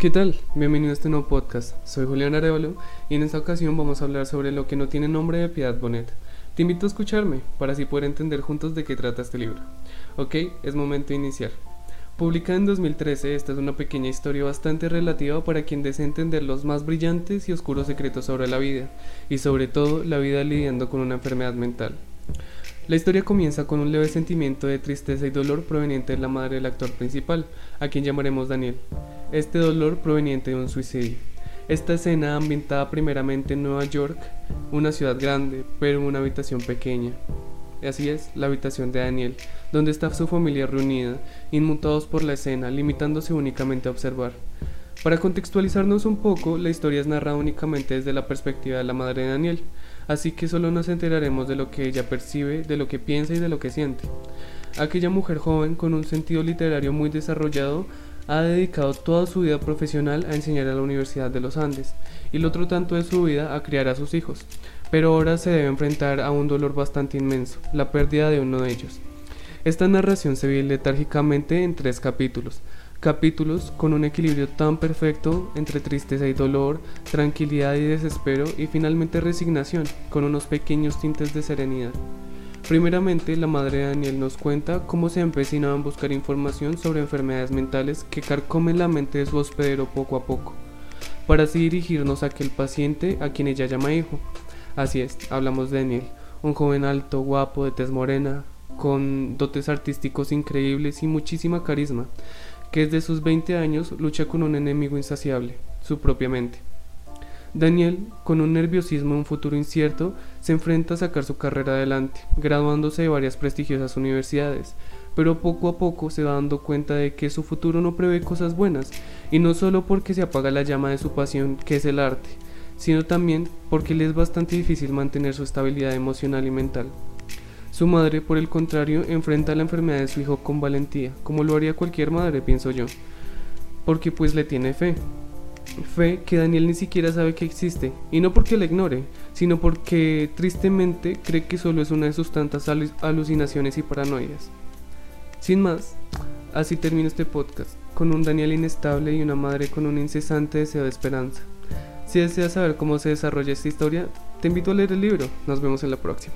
¿Qué tal? Bienvenido a este nuevo podcast. Soy Julián Arevalo y en esta ocasión vamos a hablar sobre lo que no tiene nombre de Piedad Bonet. Te invito a escucharme para así poder entender juntos de qué trata este libro. Ok, es momento de iniciar. Publicada en 2013, esta es una pequeña historia bastante relativa para quien desea entender los más brillantes y oscuros secretos sobre la vida, y sobre todo la vida lidiando con una enfermedad mental. La historia comienza con un leve sentimiento de tristeza y dolor proveniente de la madre del actor principal, a quien llamaremos Daniel. Este dolor proveniente de un suicidio. Esta escena ambientada primeramente en Nueva York, una ciudad grande, pero una habitación pequeña. Así es, la habitación de Daniel, donde está su familia reunida, inmutados por la escena, limitándose únicamente a observar. Para contextualizarnos un poco, la historia es narrada únicamente desde la perspectiva de la madre de Daniel, así que solo nos enteraremos de lo que ella percibe, de lo que piensa y de lo que siente. Aquella mujer joven con un sentido literario muy desarrollado ha dedicado toda su vida profesional a enseñar a la Universidad de los Andes y el otro tanto de su vida a criar a sus hijos, pero ahora se debe enfrentar a un dolor bastante inmenso, la pérdida de uno de ellos. Esta narración se ve letárgicamente en tres capítulos, capítulos con un equilibrio tan perfecto entre tristeza y dolor, tranquilidad y desespero y finalmente resignación, con unos pequeños tintes de serenidad. Primeramente, la madre de Daniel nos cuenta cómo se ha empecinado en buscar información sobre enfermedades mentales que carcomen la mente de su hospedero poco a poco, para así dirigirnos a aquel paciente a quien ella llama hijo. Así es, hablamos de Daniel, un joven alto, guapo, de tez morena, con dotes artísticos increíbles y muchísima carisma, que desde sus 20 años lucha con un enemigo insaciable, su propia mente. Daniel, con un nerviosismo y un futuro incierto, se enfrenta a sacar su carrera adelante, graduándose de varias prestigiosas universidades, pero poco a poco se va dando cuenta de que su futuro no prevé cosas buenas, y no solo porque se apaga la llama de su pasión, que es el arte, sino también porque le es bastante difícil mantener su estabilidad emocional y mental. Su madre, por el contrario, enfrenta la enfermedad de su hijo con valentía, como lo haría cualquier madre, pienso yo, porque pues le tiene fe, fe que Daniel ni siquiera sabe que existe, y no porque la ignore, sino porque tristemente cree que solo es una de sus tantas alucinaciones y paranoias. Sin más, así termino este podcast, con un Daniel inestable y una madre con un incesante deseo de esperanza. Si deseas saber cómo se desarrolla esta historia, te invito a leer el libro. Nos vemos en la próxima.